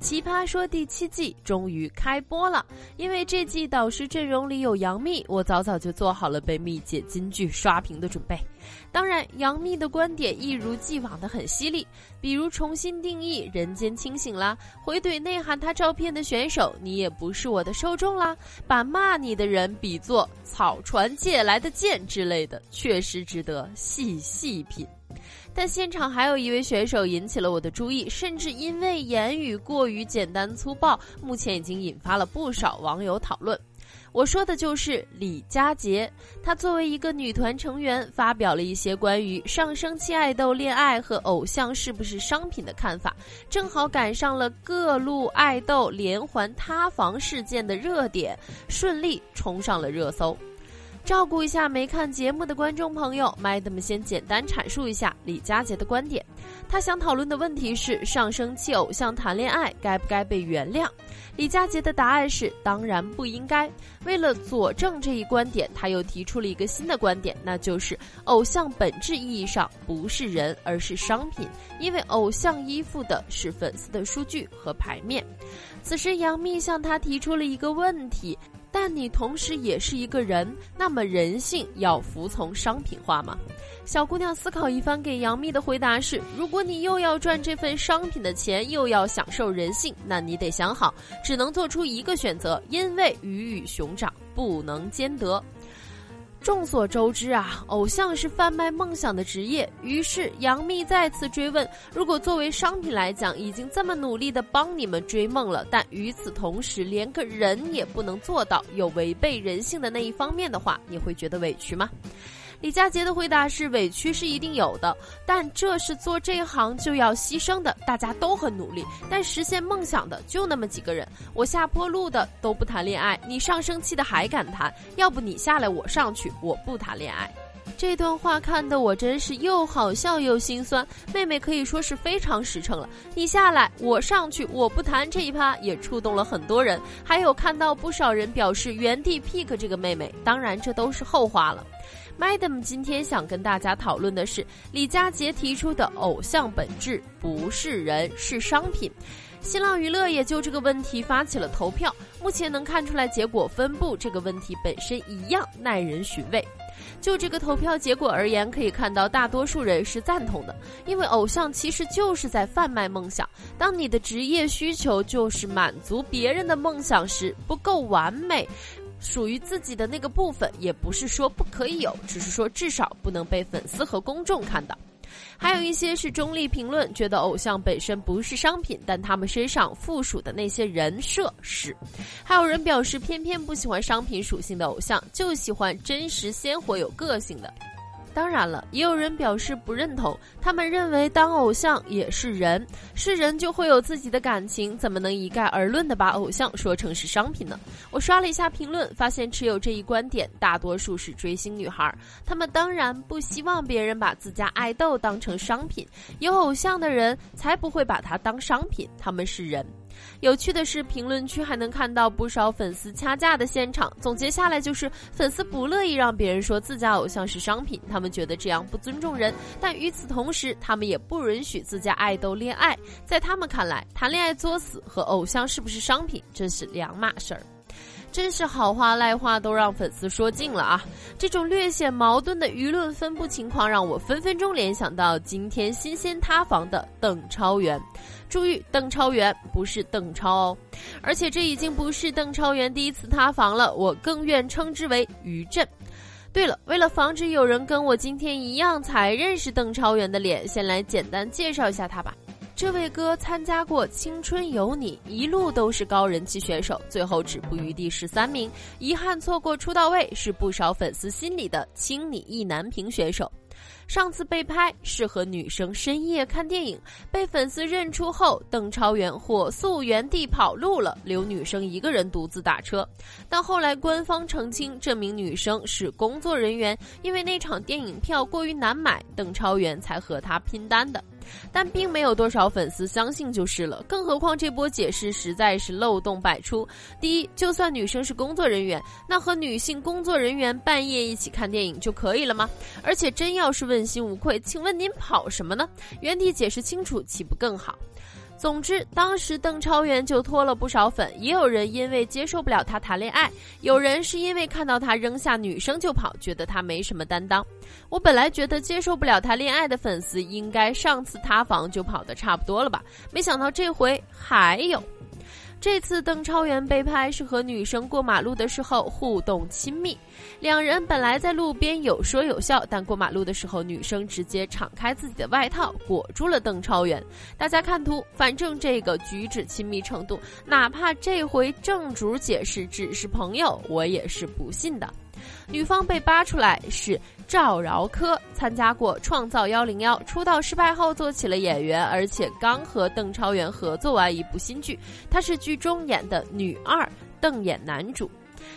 奇葩说第七季终于开播了，因为这季导师阵容里有杨幂，我早早就做好了被蜜姐金句刷屏的准备。当然，杨幂的观点一如既往的很犀利，比如重新定义人间清醒啦，回怼内涵她照片的选手，你也不是我的受众啦，把骂你的人比作草船借来的箭之类的，确实值得细细品。但现场还有一位选手引起了我的注意，甚至因为言语过于简单粗暴，目前已经引发了不少网友讨论。我说的就是李佳杰，她作为一个女团成员，发表了一些关于上升期爱豆恋爱和偶像是不是商品的看法，正好赶上了各路爱豆连环塌房事件的热点，顺利冲上了热搜。照顾一下没看节目的观众朋友，Madam 先简单阐述一下李佳杰的观点。他想讨论的问题是：上升期偶像谈恋爱该不该被原谅？李佳杰的答案是：当然不应该。为了佐证这一观点，他又提出了一个新的观点，那就是偶像本质意义上不是人，而是商品，因为偶像依附的是粉丝的数据和牌面。此时，杨幂向他提出了一个问题。但你同时也是一个人，那么人性要服从商品化吗？小姑娘思考一番，给杨幂的回答是：如果你又要赚这份商品的钱，又要享受人性，那你得想好，只能做出一个选择，因为鱼与熊掌不能兼得。众所周知啊，偶像是贩卖梦想的职业。于是杨幂再次追问：如果作为商品来讲，已经这么努力的帮你们追梦了，但与此同时连个人也不能做到，有违背人性的那一方面的话，你会觉得委屈吗？李佳杰的回答是：委屈是一定有的，但这是做这一行就要牺牲的。大家都很努力，但实现梦想的就那么几个人。我下坡路的都不谈恋爱，你上升期的还敢谈？要不你下来，我上去，我不谈恋爱。这段话看得我真是又好笑又心酸。妹妹可以说是非常实诚了，你下来，我上去，我不谈这一趴，也触动了很多人。还有看到不少人表示原地 pick 这个妹妹，当然这都是后话了。Madam 今天想跟大家讨论的是李佳杰提出的偶像本质不是人是商品，新浪娱乐也就这个问题发起了投票，目前能看出来结果分布这个问题本身一样耐人寻味。就这个投票结果而言，可以看到大多数人是赞同的，因为偶像其实就是在贩卖梦想。当你的职业需求就是满足别人的梦想时，不够完美。属于自己的那个部分，也不是说不可以有，只是说至少不能被粉丝和公众看到。还有一些是中立评论，觉得偶像本身不是商品，但他们身上附属的那些人设是。还有人表示，偏偏不喜欢商品属性的偶像，就喜欢真实鲜活有个性的。当然了，也有人表示不认同。他们认为当偶像也是人，是人就会有自己的感情，怎么能一概而论的把偶像说成是商品呢？我刷了一下评论，发现持有这一观点大多数是追星女孩。他们当然不希望别人把自家爱豆当成商品，有偶像的人才不会把它当商品，他们是人。有趣的是，评论区还能看到不少粉丝掐架的现场。总结下来就是，粉丝不乐意让别人说自家偶像是商品，他们觉得这样不尊重人。但与此同时，他们也不允许自家爱豆恋爱。在他们看来，谈恋爱作死和偶像是不是商品，这是两码事儿。真是好话赖话都让粉丝说尽了啊！这种略显矛盾的舆论分布情况，让我分分钟联想到今天新鲜塌房的邓超元。注意，邓超元不是邓超哦，而且这已经不是邓超元第一次塌房了，我更愿称之为余震。对了，为了防止有人跟我今天一样才认识邓超元的脸，先来简单介绍一下他吧。这位哥参加过《青春有你》，一路都是高人气选手，最后止步于第十三名，遗憾错过出道位，是不少粉丝心里的青你意难平选手。上次被拍是和女生深夜看电影，被粉丝认出后，邓超元火速原地跑路了，留女生一个人独自打车。但后来官方澄清，这名女生是工作人员，因为那场电影票过于难买，邓超元才和她拼单的。但并没有多少粉丝相信就是了。更何况这波解释实在是漏洞百出。第一，就算女生是工作人员，那和女性工作人员半夜一起看电影就可以了吗？而且真要是问心无愧，请问您跑什么呢？原地解释清楚岂不更好？总之，当时邓超元就脱了不少粉，也有人因为接受不了他谈恋爱，有人是因为看到他扔下女生就跑，觉得他没什么担当。我本来觉得接受不了他恋爱的粉丝应该上次塌房就跑的差不多了吧，没想到这回还有。这次邓超元被拍是和女生过马路的时候互动亲密，两人本来在路边有说有笑，但过马路的时候女生直接敞开自己的外套裹住了邓超元。大家看图，反正这个举止亲密程度，哪怕这回正主解释只是朋友，我也是不信的。女方被扒出来是赵饶科，参加过《创造幺零幺》，出道失败后做起了演员，而且刚和邓超元合作完一部新剧，她是剧中演的女二，邓演男主。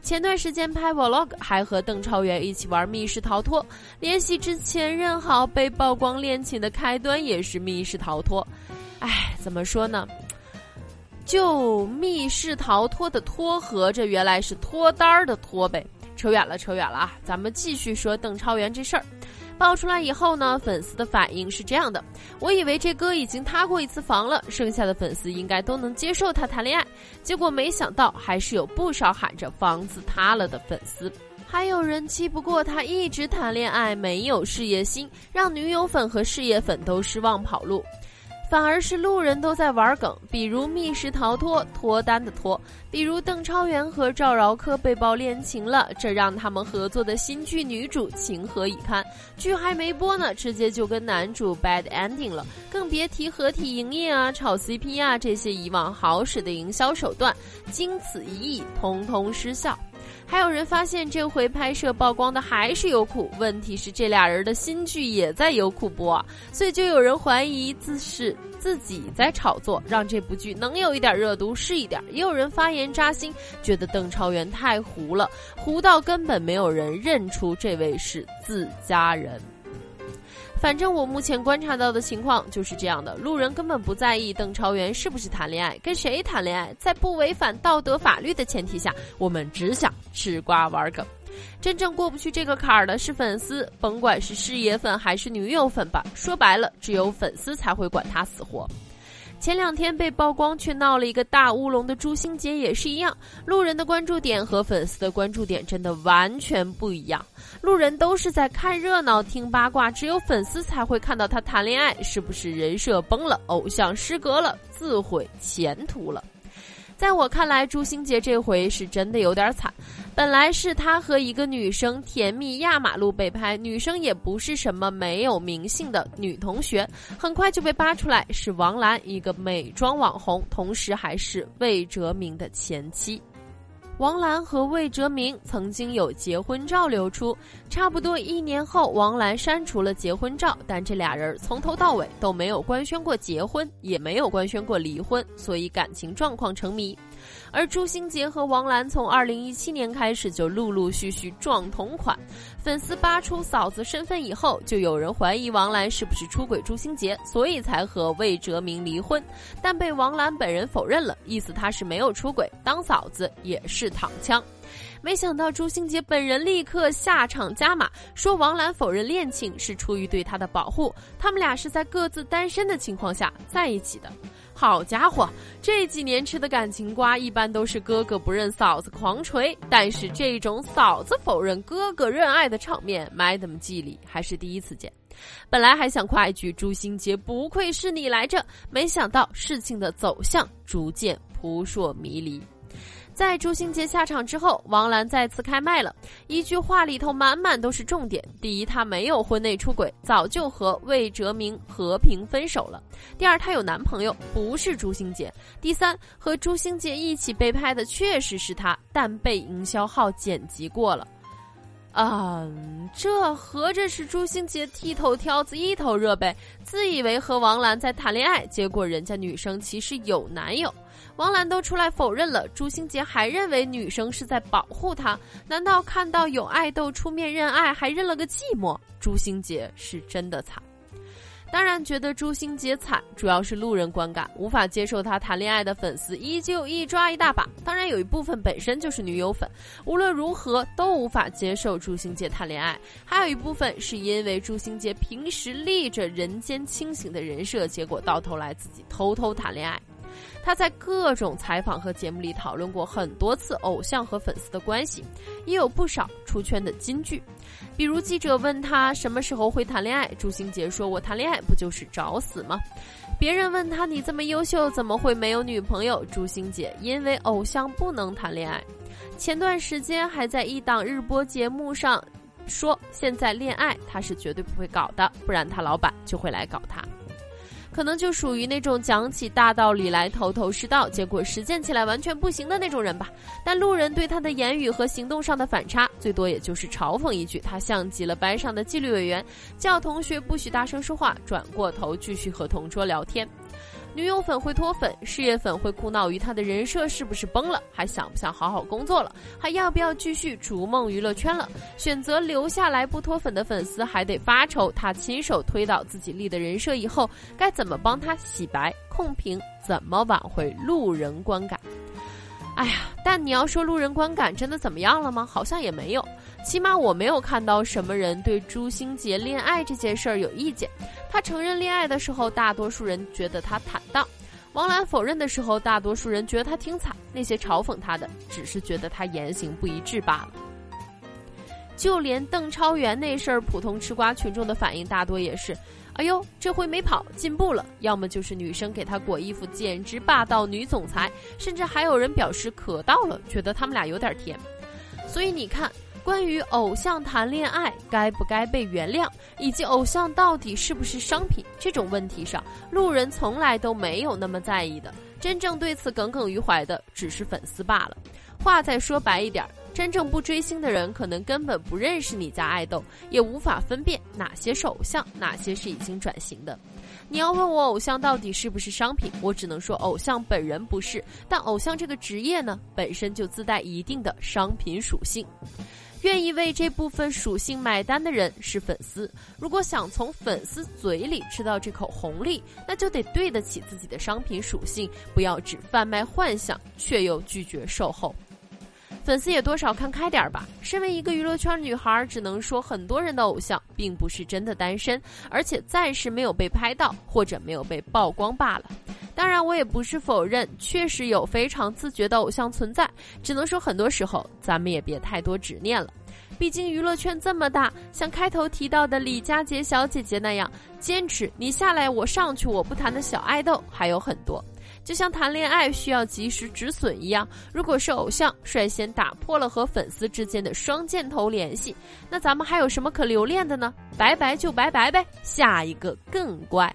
前段时间拍 vlog，还和邓超元一起玩密室逃脱，联系之前任豪被曝光恋情的开端也是密室逃脱。哎，怎么说呢？就密室逃脱的脱和这原来是脱单儿的脱呗。扯远了，扯远了啊！咱们继续说邓超元这事儿。爆出来以后呢，粉丝的反应是这样的：我以为这哥已经塌过一次房了，剩下的粉丝应该都能接受他谈恋爱。结果没想到，还是有不少喊着房子塌了的粉丝。还有人气不过他一直谈恋爱，没有事业心，让女友粉和事业粉都失望跑路。反而是路人都在玩梗，比如密室逃脱脱单的脱，比如邓超元和赵饶科被曝恋情了，这让他们合作的新剧女主情何以堪？剧还没播呢，直接就跟男主 bad ending 了，更别提合体营业啊、炒 CP 啊这些以往好使的营销手段，经此一役，通通失效。还有人发现这回拍摄曝光的还是优酷，问题是这俩人的新剧也在优酷播，所以就有人怀疑自是自己在炒作，让这部剧能有一点热度是一点。也有人发言扎心，觉得邓超元太糊了，糊到根本没有人认出这位是自家人。反正我目前观察到的情况就是这样的，路人根本不在意邓超元是不是谈恋爱，跟谁谈恋爱，在不违反道德法律的前提下，我们只想吃瓜玩梗。真正过不去这个坎儿的是粉丝，甭管是事业粉还是女友粉吧，说白了，只有粉丝才会管他死活。前两天被曝光却闹了一个大乌龙的朱星杰也是一样，路人的关注点和粉丝的关注点真的完全不一样。路人都是在看热闹、听八卦，只有粉丝才会看到他谈恋爱，是不是人设崩了、偶像失格了、自毁前途了？在我看来，朱星杰这回是真的有点惨。本来是他和一个女生甜蜜压马路被拍，女生也不是什么没有名姓的女同学，很快就被扒出来是王兰，一个美妆网红，同时还是魏哲鸣的前妻。王兰和魏哲鸣曾经有结婚照流出，差不多一年后，王兰删除了结婚照，但这俩人从头到尾都没有官宣过结婚，也没有官宣过离婚，所以感情状况成谜。而朱星杰和王兰从二零一七年开始就陆陆续续撞同款，粉丝扒出嫂子身份以后，就有人怀疑王兰是不是出轨朱星杰，所以才和魏哲鸣离婚，但被王兰本人否认了，意思她是没有出轨，当嫂子也是躺枪。没想到朱星杰本人立刻下场加码，说王兰否认恋情是出于对他的保护，他们俩是在各自单身的情况下在一起的。好家伙，这几年吃的感情瓜一般都是哥哥不认嫂子狂锤，但是这种嫂子否认哥哥认爱的场面，Madam 记里还是第一次见。本来还想夸一句朱星杰不愧是你来着，没想到事情的走向逐渐扑朔迷离。在朱星杰下场之后，王兰再次开麦了。一句话里头满满都是重点：第一，她没有婚内出轨，早就和魏哲鸣和平分手了；第二，她有男朋友，不是朱星杰；第三，和朱星杰一起被拍的确实是他，但被营销号剪辑过了。嗯，这合着是朱星杰剃头挑子一头热呗？自以为和王兰在谈恋爱，结果人家女生其实有男友。王兰都出来否认了，朱星杰还认为女生是在保护他，难道看到有爱豆出面认爱，还认了个寂寞？朱星杰是真的惨。当然，觉得朱星杰惨，主要是路人观感，无法接受他谈恋爱的粉丝依旧一抓一大把。当然，有一部分本身就是女友粉，无论如何都无法接受朱星杰谈恋爱。还有一部分是因为朱星杰平时立着人间清醒的人设，结果到头来自己偷偷谈恋爱。他在各种采访和节目里讨论过很多次偶像和粉丝的关系，也有不少出圈的金句。比如记者问他什么时候会谈恋爱，朱星杰说：“我谈恋爱不就是找死吗？”别人问他：“你这么优秀，怎么会没有女朋友？”朱星杰因为偶像不能谈恋爱。前段时间还在一档日播节目上说：“现在恋爱他是绝对不会搞的，不然他老板就会来搞他。”可能就属于那种讲起大道理来头头是道，结果实践起来完全不行的那种人吧。但路人对他的言语和行动上的反差，最多也就是嘲讽一句：“他像极了班上的纪律委员，叫同学不许大声说话，转过头继续和同桌聊天。”女友粉会脱粉，事业粉会苦恼于他的人设是不是崩了，还想不想好好工作了，还要不要继续逐梦娱乐圈了？选择留下来不脱粉的粉丝还得发愁，他亲手推倒自己立的人设以后，该怎么帮他洗白控评？怎么挽回路人观感？哎呀，但你要说路人观感真的怎么样了吗？好像也没有，起码我没有看到什么人对朱星杰恋爱这件事儿有意见。他承认恋爱的时候，大多数人觉得他坦荡；王兰否认的时候，大多数人觉得他挺惨。那些嘲讽他的，只是觉得他言行不一致罢了。就连邓超元那事儿，普通吃瓜群众的反应大多也是。哎呦，这回没跑，进步了。要么就是女生给他裹衣服，简直霸道女总裁。甚至还有人表示可到了，觉得他们俩有点甜。所以你看，关于偶像谈恋爱该不该被原谅，以及偶像到底是不是商品这种问题上，路人从来都没有那么在意的。真正对此耿耿于怀的，只是粉丝罢了。话再说白一点。真正不追星的人，可能根本不认识你家爱豆，也无法分辨哪些是偶像，哪些是已经转型的。你要问我偶像到底是不是商品，我只能说偶像本人不是，但偶像这个职业呢，本身就自带一定的商品属性。愿意为这部分属性买单的人是粉丝。如果想从粉丝嘴里吃到这口红利，那就得对得起自己的商品属性，不要只贩卖幻想，却又拒绝售后。粉丝也多少看开点吧。身为一个娱乐圈女孩，只能说很多人的偶像并不是真的单身，而且暂时没有被拍到或者没有被曝光罢了。当然，我也不是否认，确实有非常自觉的偶像存在。只能说，很多时候咱们也别太多执念了。毕竟娱乐圈这么大，像开头提到的李佳杰小姐姐那样，坚持你下来我上去我不谈的小爱豆还有很多。就像谈恋爱需要及时止损一样，如果是偶像率先打破了和粉丝之间的双箭头联系，那咱们还有什么可留恋的呢？拜拜就拜拜呗，下一个更乖。